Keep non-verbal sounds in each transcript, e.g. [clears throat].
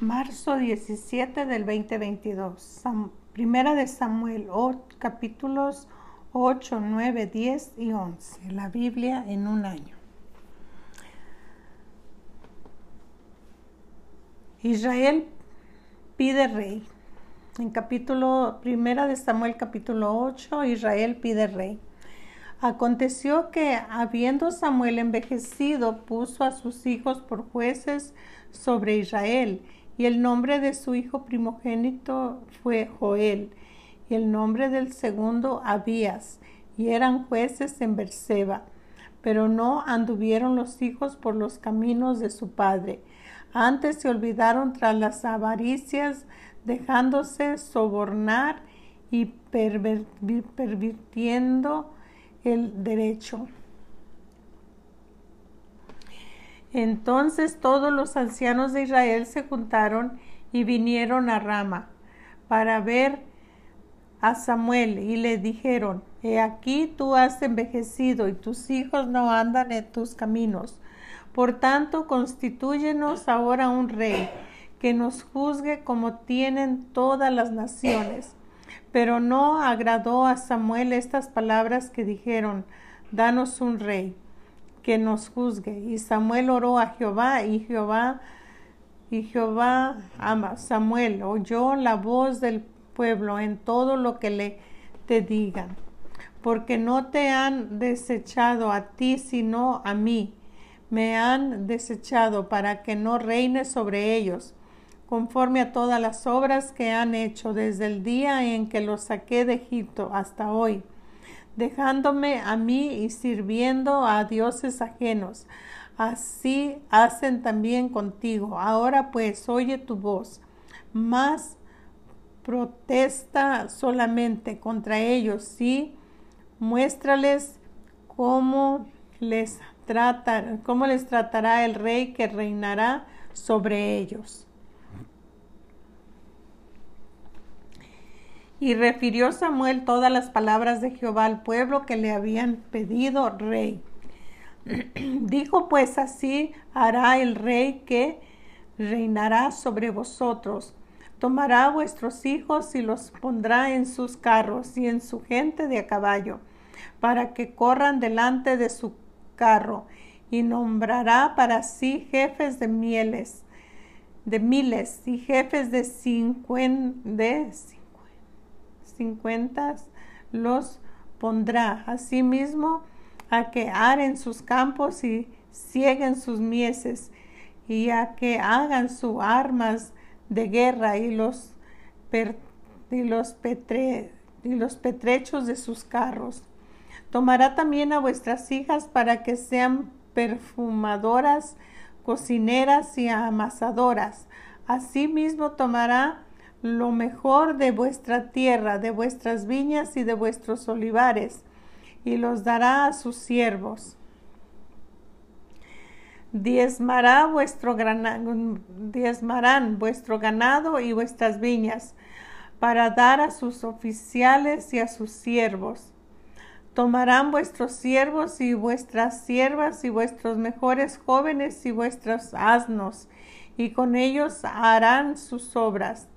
Marzo 17 del 2022. primera de Samuel, capítulos 8, 9, 10 y 11. La Biblia en un año. Israel pide rey. En capítulo primera de Samuel capítulo 8, Israel pide rey. Aconteció que, habiendo Samuel envejecido, puso a sus hijos por jueces sobre Israel y el nombre de su hijo primogénito fue Joel, y el nombre del segundo Abías, y eran jueces en Berseba. Pero no anduvieron los hijos por los caminos de su padre. Antes se olvidaron tras las avaricias, dejándose sobornar y pervirtiendo el derecho. Entonces todos los ancianos de Israel se juntaron y vinieron a Rama para ver a Samuel y le dijeron, He aquí tú has envejecido y tus hijos no andan en tus caminos. Por tanto, constitúyenos ahora un rey que nos juzgue como tienen todas las naciones. Pero no agradó a Samuel estas palabras que dijeron, Danos un rey que nos juzgue. Y Samuel oró a Jehová y Jehová y Jehová ama. Samuel oyó la voz del pueblo en todo lo que le te digan, porque no te han desechado a ti sino a mí. Me han desechado para que no reine sobre ellos, conforme a todas las obras que han hecho desde el día en que los saqué de Egipto hasta hoy dejándome a mí y sirviendo a dioses ajenos. Así hacen también contigo. Ahora pues oye tu voz, más protesta solamente contra ellos, sí, muéstrales cómo les cómo les tratará el rey que reinará sobre ellos. Y refirió Samuel todas las palabras de Jehová al pueblo que le habían pedido rey. [clears throat] Dijo pues así hará el rey que reinará sobre vosotros. Tomará vuestros hijos y los pondrá en sus carros y en su gente de a caballo, para que corran delante de su carro, y nombrará para sí jefes de mieles, de miles y jefes de cincuenta, cincuenta los pondrá. Asimismo, a que aren sus campos y cieguen sus mieses, y a que hagan sus armas de guerra y los, y los, y los petrechos de sus carros. Tomará también a vuestras hijas para que sean perfumadoras, cocineras y amasadoras. Asimismo tomará lo mejor de vuestra tierra, de vuestras viñas y de vuestros olivares, y los dará a sus siervos. Diezmará vuestro diezmarán vuestro ganado y vuestras viñas, para dar a sus oficiales y a sus siervos. Tomarán vuestros siervos y vuestras siervas y vuestros mejores jóvenes y vuestros asnos, y con ellos harán sus obras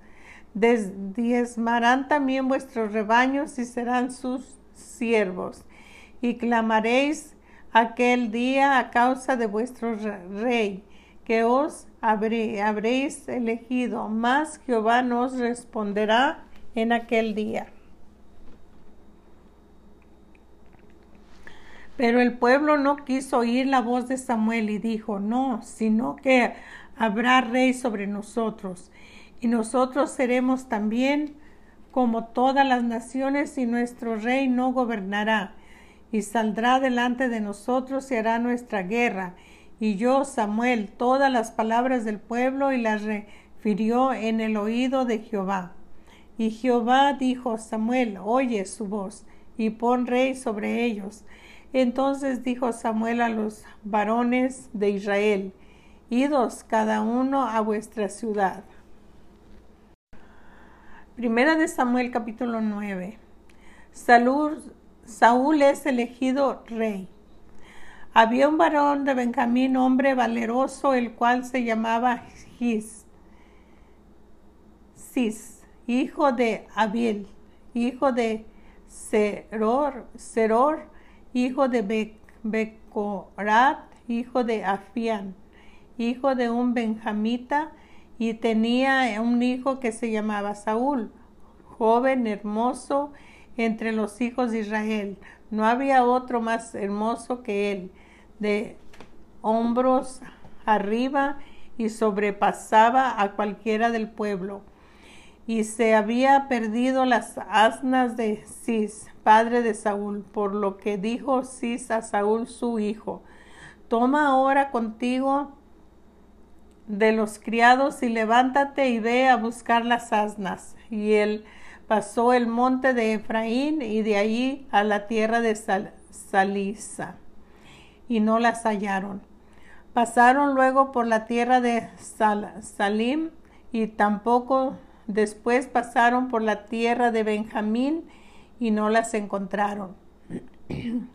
diezmarán también vuestros rebaños y serán sus siervos. Y clamaréis aquel día a causa de vuestro rey, que os habréis elegido, mas Jehová nos responderá en aquel día. Pero el pueblo no quiso oír la voz de Samuel y dijo, no, sino que habrá rey sobre nosotros y nosotros seremos también como todas las naciones y nuestro rey no gobernará y saldrá delante de nosotros y hará nuestra guerra. Y yo, Samuel, todas las palabras del pueblo y las refirió en el oído de Jehová. Y Jehová dijo, Samuel, oye su voz y pon rey sobre ellos. Entonces dijo Samuel a los varones de Israel, idos cada uno a vuestra ciudad. Primera de Samuel capítulo 9. Saúl es elegido rey. Había un varón de Benjamín, hombre valeroso, el cual se llamaba Gis. Cis, hijo de Abiel, hijo de Seror, Seror hijo de Becorat, hijo de Afián, hijo de un benjamita, y tenía un hijo que se llamaba Saúl, joven, hermoso, entre los hijos de Israel. No había otro más hermoso que él, de hombros arriba y sobrepasaba a cualquiera del pueblo. Y se había perdido las asnas de Cis, padre de Saúl, por lo que dijo Cis a Saúl su hijo, toma ahora contigo de los criados y levántate y ve a buscar las asnas. Y él pasó el monte de Efraín y de allí a la tierra de Salisa, y no las hallaron. Pasaron luego por la tierra de Salim y tampoco después pasaron por la tierra de Benjamín y no las encontraron. [clears throat]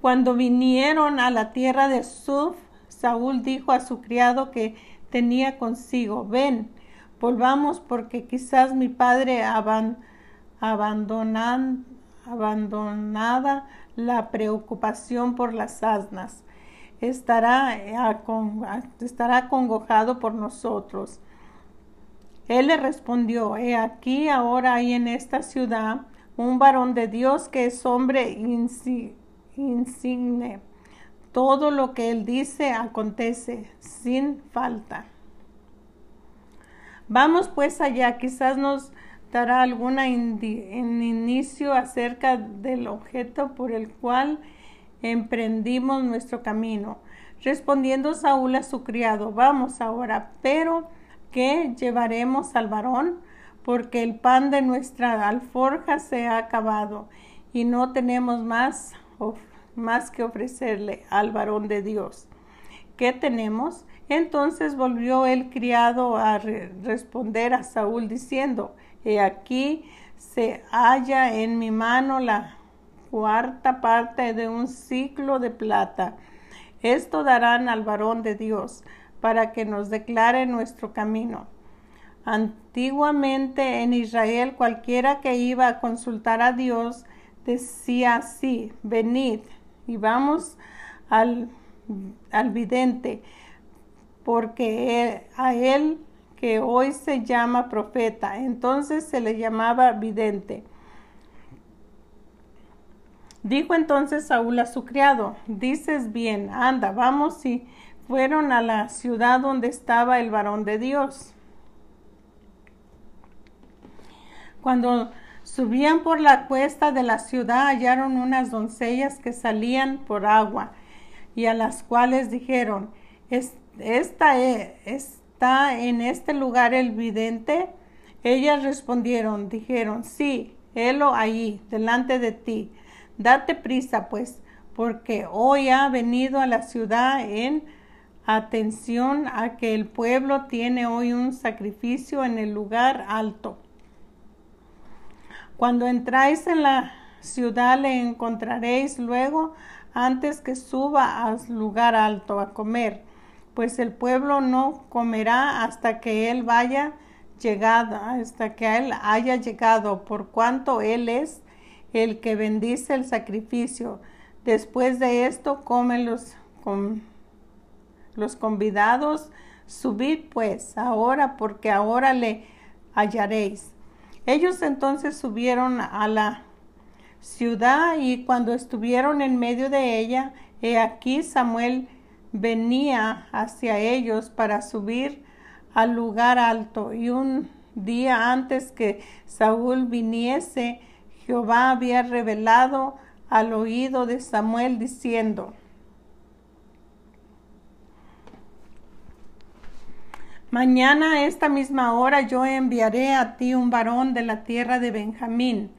Cuando vinieron a la tierra de Suf, Saúl dijo a su criado que tenía consigo, ven, volvamos porque quizás mi padre abandonada la preocupación por las asnas. Estará, eh, estará congojado por nosotros. Él le respondió, he aquí ahora hay en esta ciudad un varón de Dios que es hombre insigne. Todo lo que él dice acontece sin falta. Vamos pues allá, quizás nos dará alguna inicio acerca del objeto por el cual emprendimos nuestro camino. Respondiendo Saúl a su criado, vamos ahora, pero ¿qué llevaremos al varón? Porque el pan de nuestra alforja se ha acabado y no tenemos más, más que ofrecerle al varón de Dios. ¿Qué tenemos? Entonces volvió el criado a responder a Saúl diciendo, He aquí se halla en mi mano la cuarta parte de un ciclo de plata. Esto darán al varón de Dios para que nos declare nuestro camino. Antiguamente en Israel cualquiera que iba a consultar a Dios decía así, venid y vamos al, al vidente, porque a él que hoy se llama profeta, entonces se le llamaba vidente. Dijo entonces Saúl a su criado, dices bien, anda, vamos y fueron a la ciudad donde estaba el varón de Dios. Cuando subían por la cuesta de la ciudad hallaron unas doncellas que salían por agua y a las cuales dijeron, esta es, ¿Está en este lugar el vidente? Ellas respondieron, dijeron, sí, helo allí, delante de ti. Date prisa, pues, porque hoy ha venido a la ciudad en atención a que el pueblo tiene hoy un sacrificio en el lugar alto. Cuando entráis en la ciudad le encontraréis luego antes que suba al lugar alto a comer pues el pueblo no comerá hasta que él vaya llegado, hasta que él haya llegado, por cuanto él es el que bendice el sacrificio. Después de esto comen los, los convidados. Subid pues ahora, porque ahora le hallaréis. Ellos entonces subieron a la ciudad y cuando estuvieron en medio de ella, he aquí Samuel venía hacia ellos para subir al lugar alto. Y un día antes que Saúl viniese, Jehová había revelado al oído de Samuel diciendo, Mañana a esta misma hora yo enviaré a ti un varón de la tierra de Benjamín,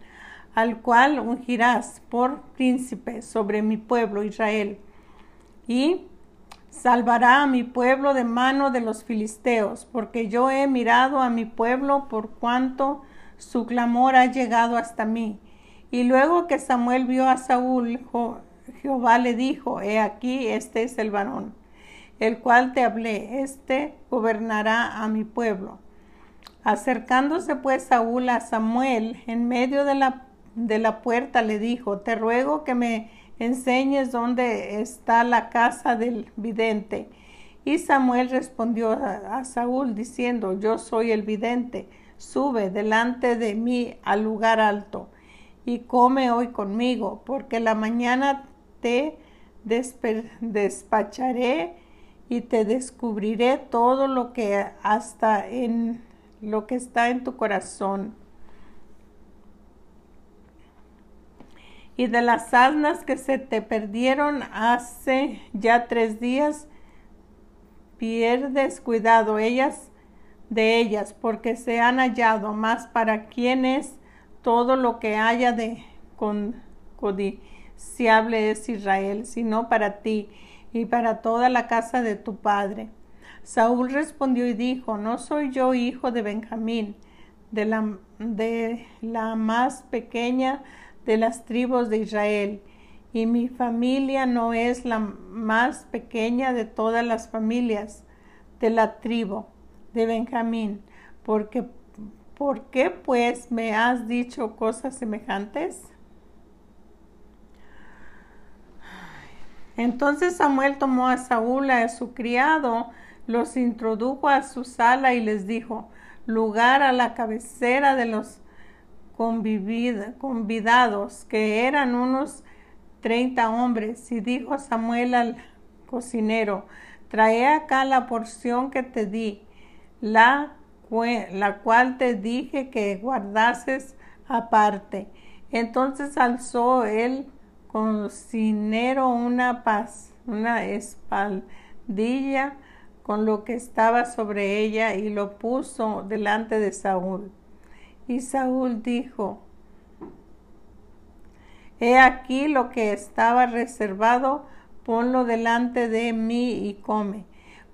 al cual ungirás por príncipe sobre mi pueblo Israel. Y salvará a mi pueblo de mano de los filisteos, porque yo he mirado a mi pueblo por cuanto su clamor ha llegado hasta mí. Y luego que Samuel vio a Saúl, Jehová le dijo, he aquí, este es el varón. El cual te hablé, éste gobernará a mi pueblo. Acercándose pues Saúl a Samuel en medio de la, de la puerta le dijo, te ruego que me enseñes dónde está la casa del vidente. Y Samuel respondió a, Saúl diciendo, yo soy el vidente, sube delante de mí al lugar alto y come hoy conmigo, porque la mañana te despacharé y te descubriré todo lo que hasta en lo que está en tu corazón. Y de las asnas que se te perdieron hace ya tres días, pierdes cuidado ellas de ellas, porque se han hallado más para quien es todo lo que haya de con, codiciable es Israel, sino para ti y para toda la casa de tu padre. Saúl respondió y dijo, no soy yo hijo de Benjamín, de la, de la más pequeña de las tribus de Israel, y mi familia no es la más pequeña de todas las familias de la tribu de Benjamín, porque ¿por qué pues me has dicho cosas semejantes? Entonces Samuel tomó a Saúl, a su criado, los introdujo a su sala y les dijo, lugar a la cabecera de los convidados, que eran unos treinta hombres, y dijo Samuel al cocinero, trae acá la porción que te di, la, la cual te dije que guardases aparte. Entonces alzó el cocinero una paz, una espaldilla con lo que estaba sobre ella y lo puso delante de Saúl. Y Saúl dijo, He aquí lo que estaba reservado, ponlo delante de mí y come,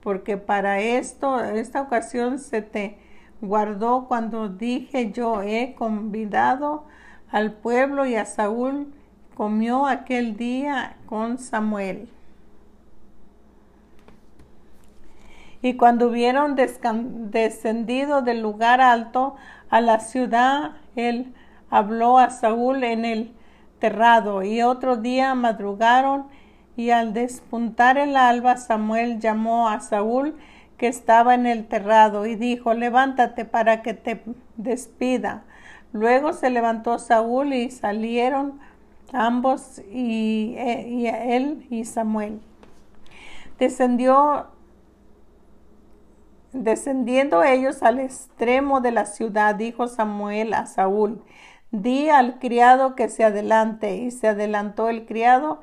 porque para esto, esta ocasión se te guardó cuando dije yo he convidado al pueblo y a Saúl comió aquel día con Samuel. Y cuando hubieron descendido del lugar alto a la ciudad, él habló a Saúl en el terrado. Y otro día madrugaron y al despuntar el alba Samuel llamó a Saúl que estaba en el terrado y dijo, levántate para que te despida. Luego se levantó Saúl y salieron ambos y, eh, y él y Samuel. Descendió Descendiendo ellos al extremo de la ciudad, dijo Samuel a Saúl, di al criado que se adelante. Y se adelantó el criado,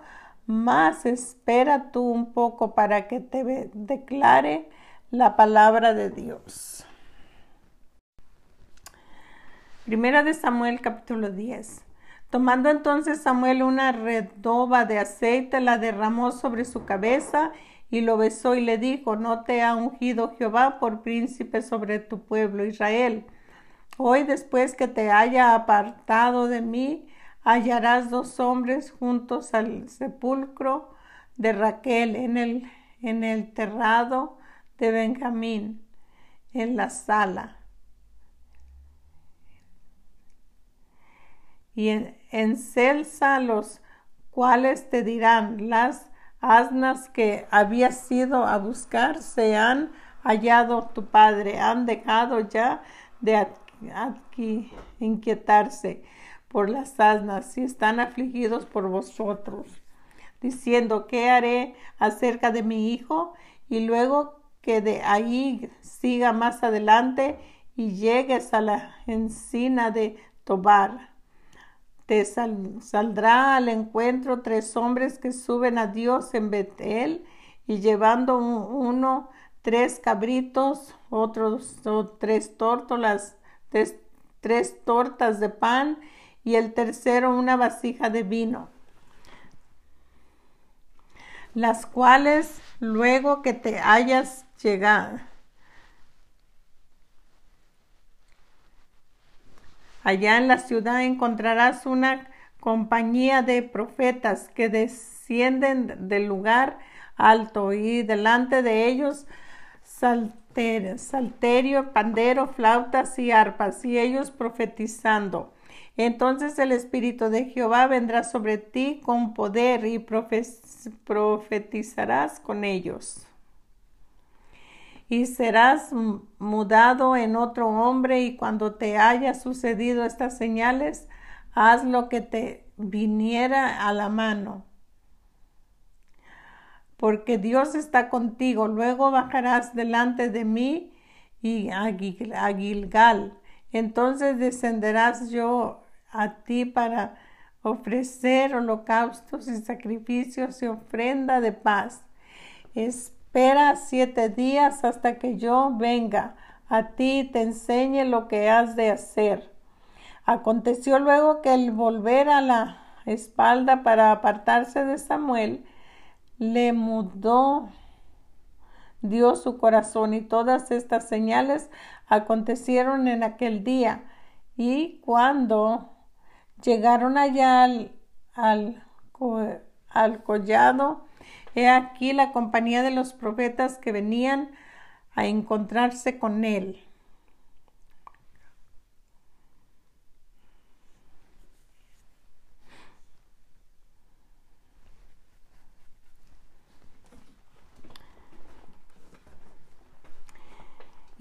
mas espera tú un poco para que te declare la palabra de Dios. Primera de Samuel capítulo 10. Tomando entonces Samuel una redoba de aceite, la derramó sobre su cabeza y lo besó y le dijo, no te ha ungido Jehová por príncipe sobre tu pueblo Israel. Hoy después que te haya apartado de mí, hallarás dos hombres juntos al sepulcro de Raquel en el, en el terrado de Benjamín, en la sala. Y en, en celsa los cuales te dirán, las asnas que habías ido a buscar se han hallado tu padre, han dejado ya de aquí inquietarse por las asnas y están afligidos por vosotros, diciendo, ¿qué haré acerca de mi hijo? Y luego que de ahí siga más adelante y llegues a la encina de Tobar te saldrá al encuentro tres hombres que suben a Dios en Betel y llevando uno tres cabritos, otros tres tórtolas, tres tortas de pan y el tercero una vasija de vino, las cuales luego que te hayas llegado Allá en la ciudad encontrarás una compañía de profetas que descienden del lugar alto y delante de ellos salter, salterio, pandero, flautas y arpas y ellos profetizando. Entonces el Espíritu de Jehová vendrá sobre ti con poder y profetizarás con ellos. Y serás mudado en otro hombre y cuando te haya sucedido estas señales, haz lo que te viniera a la mano. Porque Dios está contigo. Luego bajarás delante de mí y a Gilgal. Entonces descenderás yo a ti para ofrecer holocaustos y sacrificios y ofrenda de paz. Espera siete días hasta que yo venga a ti y te enseñe lo que has de hacer. Aconteció luego que el volver a la espalda para apartarse de Samuel, le mudó Dios su corazón y todas estas señales acontecieron en aquel día. Y cuando Llegaron allá al, al, collado. He aquí la compañía de los profetas que venían a encontrarse con él.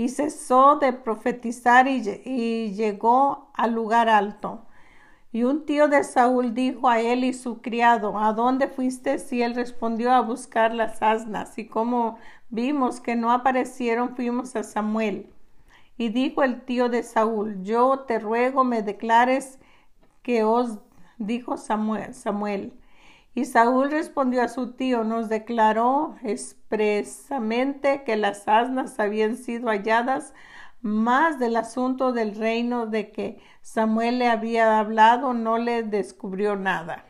y cesó de profetizar y, llegó al lugar alto. Y un tío de Saúl dijo a él y su criado, ¿A dónde fuiste? Y él respondió a buscar las asnas. Y como vimos que no aparecieron, fuimos a Samuel. Y dijo el tío de Saúl, Yo te ruego me declares que os dijo Samuel. Samuel. Y Saúl respondió a su tío, nos declaró expresamente que las asnas habían sido halladas más del asunto del reino de que Samuel le había hablado, no le descubrió nada.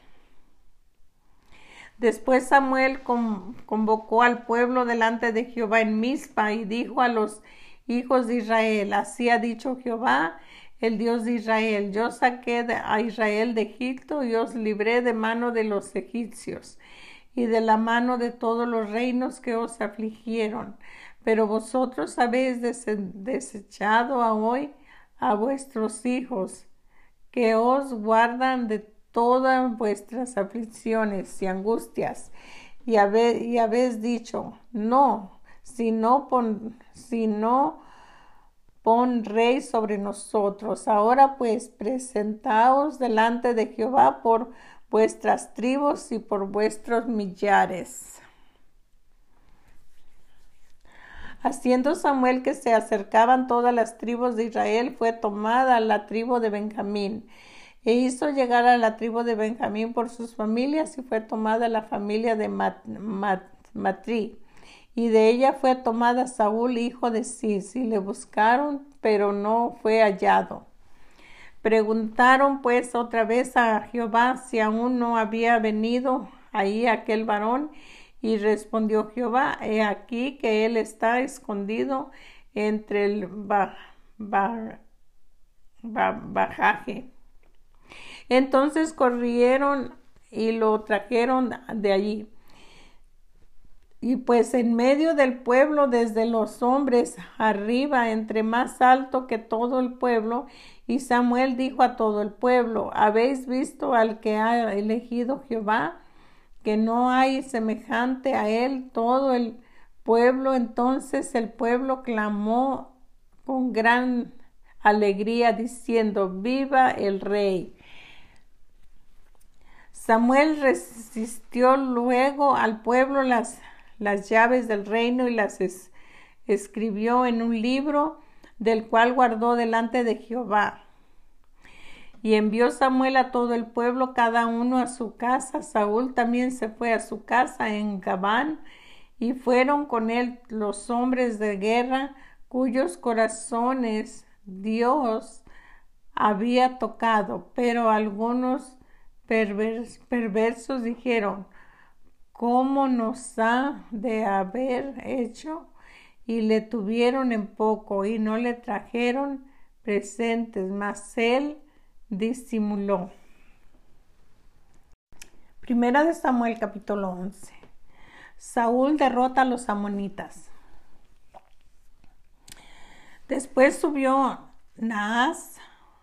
Después Samuel convocó al pueblo delante de Jehová en Mizpa y dijo a los hijos de Israel, así ha dicho Jehová, el Dios de Israel, yo saqué a Israel de Egipto y os libré de mano de los egipcios y de la mano de todos los reinos que os afligieron pero vosotros habéis desechado a hoy a vuestros hijos, que os guardan de todas vuestras aflicciones y angustias, y, habéis dicho, no, si no pon, pon rey sobre nosotros. Ahora pues presentaos delante de Jehová por vuestras tribus y por vuestros millares. Haciendo Samuel que se acercaban todas las tribus de Israel, fue tomada la tribu de Benjamín. E hizo llegar a la tribu de Benjamín por sus familias y fue tomada la familia de Matri. Y de ella fue tomada Saúl, hijo de Cis, y le buscaron, pero no fue hallado. Preguntaron pues otra vez a Jehová si aún no había venido ahí aquel varón, y respondió Jehová, he aquí que él está escondido entre el bajaje. Entonces corrieron y lo trajeron de allí. Y pues en medio del pueblo, desde los hombres arriba, entre más alto que todo el pueblo, y Samuel dijo a todo el pueblo, ¿habéis visto al que ha elegido Jehová? Que no hay semejante a él todo el pueblo. Entonces el pueblo clamó con gran alegría diciendo, viva el rey. Samuel resistió luego al pueblo las, las llaves del reino y las escribió en un libro del cual guardó delante de Jehová. Y envió Samuel a todo el pueblo, cada uno a su casa. Saúl también se fue a su casa en Gabán, y fueron con él los hombres de guerra cuyos corazones Dios había tocado. Pero algunos perversos dijeron, ¿cómo nos ha de haber hecho? Y le tuvieron en poco y no le trajeron presentes, mas él disimuló. Primera de Samuel capítulo 11. Saúl derrota a los amonitas. Después subió Naas,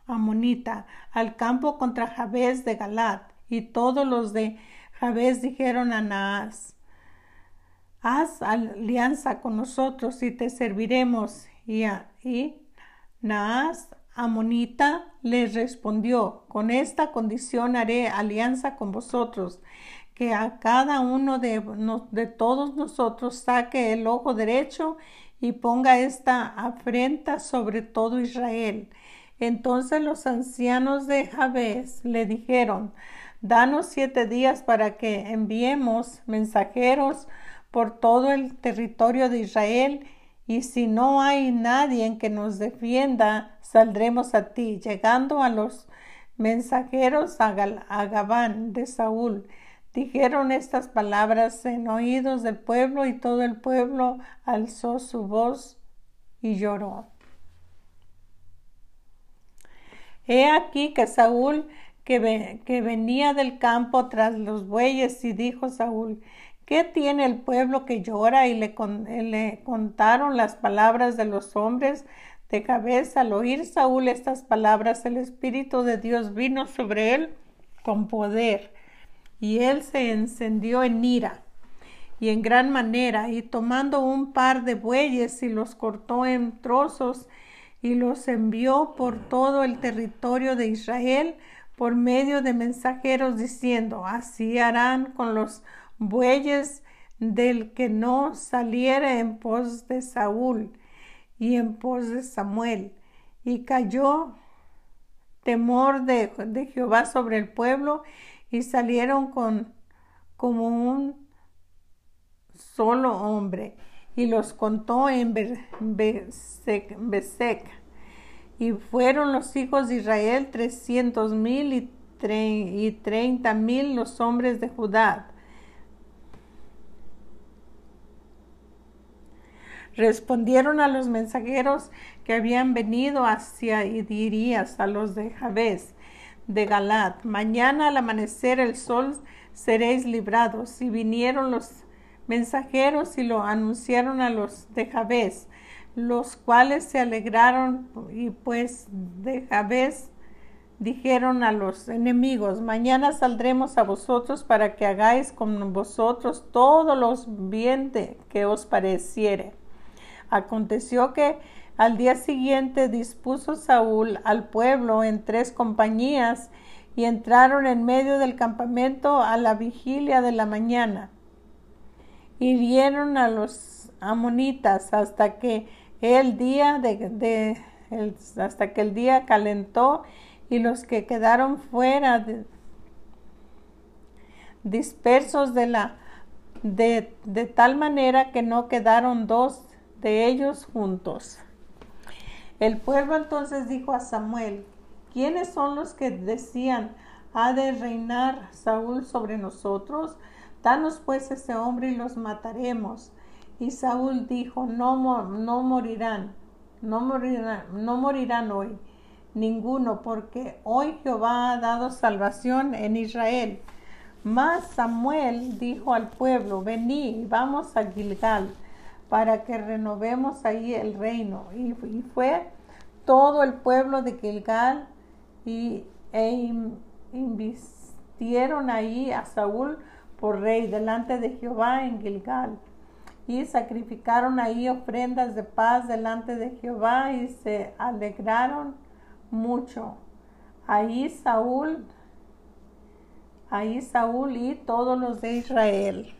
amonita, al campo contra Jabez de Galat, y todos los de Jabez dijeron a Naas, haz alianza con nosotros y te serviremos. Y, y Naas, amonita, les respondió, con esta condición haré alianza con vosotros, que a cada uno de, todos nosotros saque el ojo derecho y ponga esta afrenta sobre todo Israel. Entonces los ancianos de Jabez le dijeron, danos siete días para que enviemos mensajeros por todo el territorio de Israel, y si no hay nadie que nos defienda, saldremos a ti. Llegando a los mensajeros a, Gabán de Saúl, dijeron estas palabras en oídos del pueblo, y todo el pueblo alzó su voz y lloró. He aquí que Saúl, que, venía del campo tras los bueyes, y dijo Saúl, ¿Qué tiene el pueblo que llora? Y le, contaron las palabras de los hombres de cabeza. Al oír Saúl estas palabras, el Espíritu de Dios vino sobre él con poder, y él se encendió en ira y en gran manera, y tomando un par de bueyes y los cortó en trozos y los envió por todo el territorio de Israel por medio de mensajeros diciendo, así harán con los bueyes del que no saliera en pos de Saúl y en pos de Samuel. Y cayó temor de, Jehová sobre el pueblo y salieron con como un solo hombre y los contó en Besec. Y fueron los hijos de Israel trescientos mil y treinta mil los hombres de Judá Respondieron a los mensajeros que habían venido hacia y dirías a los de Jabez de Galat, mañana al amanecer el sol seréis librados. Y vinieron los mensajeros y lo anunciaron a los de Jabez, los cuales se alegraron y pues de Jabez dijeron a los enemigos, mañana saldremos a vosotros para que hagáis con vosotros todos los bien que os pareciere. Aconteció que al día siguiente dispuso Saúl al pueblo en tres compañías y entraron en medio del campamento a la vigilia de la mañana. Y vieron a los amonitas hasta que el día hasta que el día calentó y los que quedaron fuera dispersos de la de, de tal manera que no quedaron dos de ellos juntos. El pueblo entonces dijo a Samuel, ¿quiénes son los que decían, ha de reinar Saúl sobre nosotros? Danos pues ese hombre y los mataremos. Y Saúl dijo, no, no morirán, no morirán, no morirán hoy ninguno, porque hoy Jehová ha dado salvación en Israel. Mas Samuel dijo al pueblo, vení, vamos a Gilgal para que renovemos ahí el reino. Y, fue todo el pueblo de Gilgal y e invistieron ahí a Saúl por rey delante de Jehová en Gilgal. Y sacrificaron ahí ofrendas de paz delante de Jehová y se alegraron mucho. Ahí Saúl, ahí Saúl y todos los de Israel.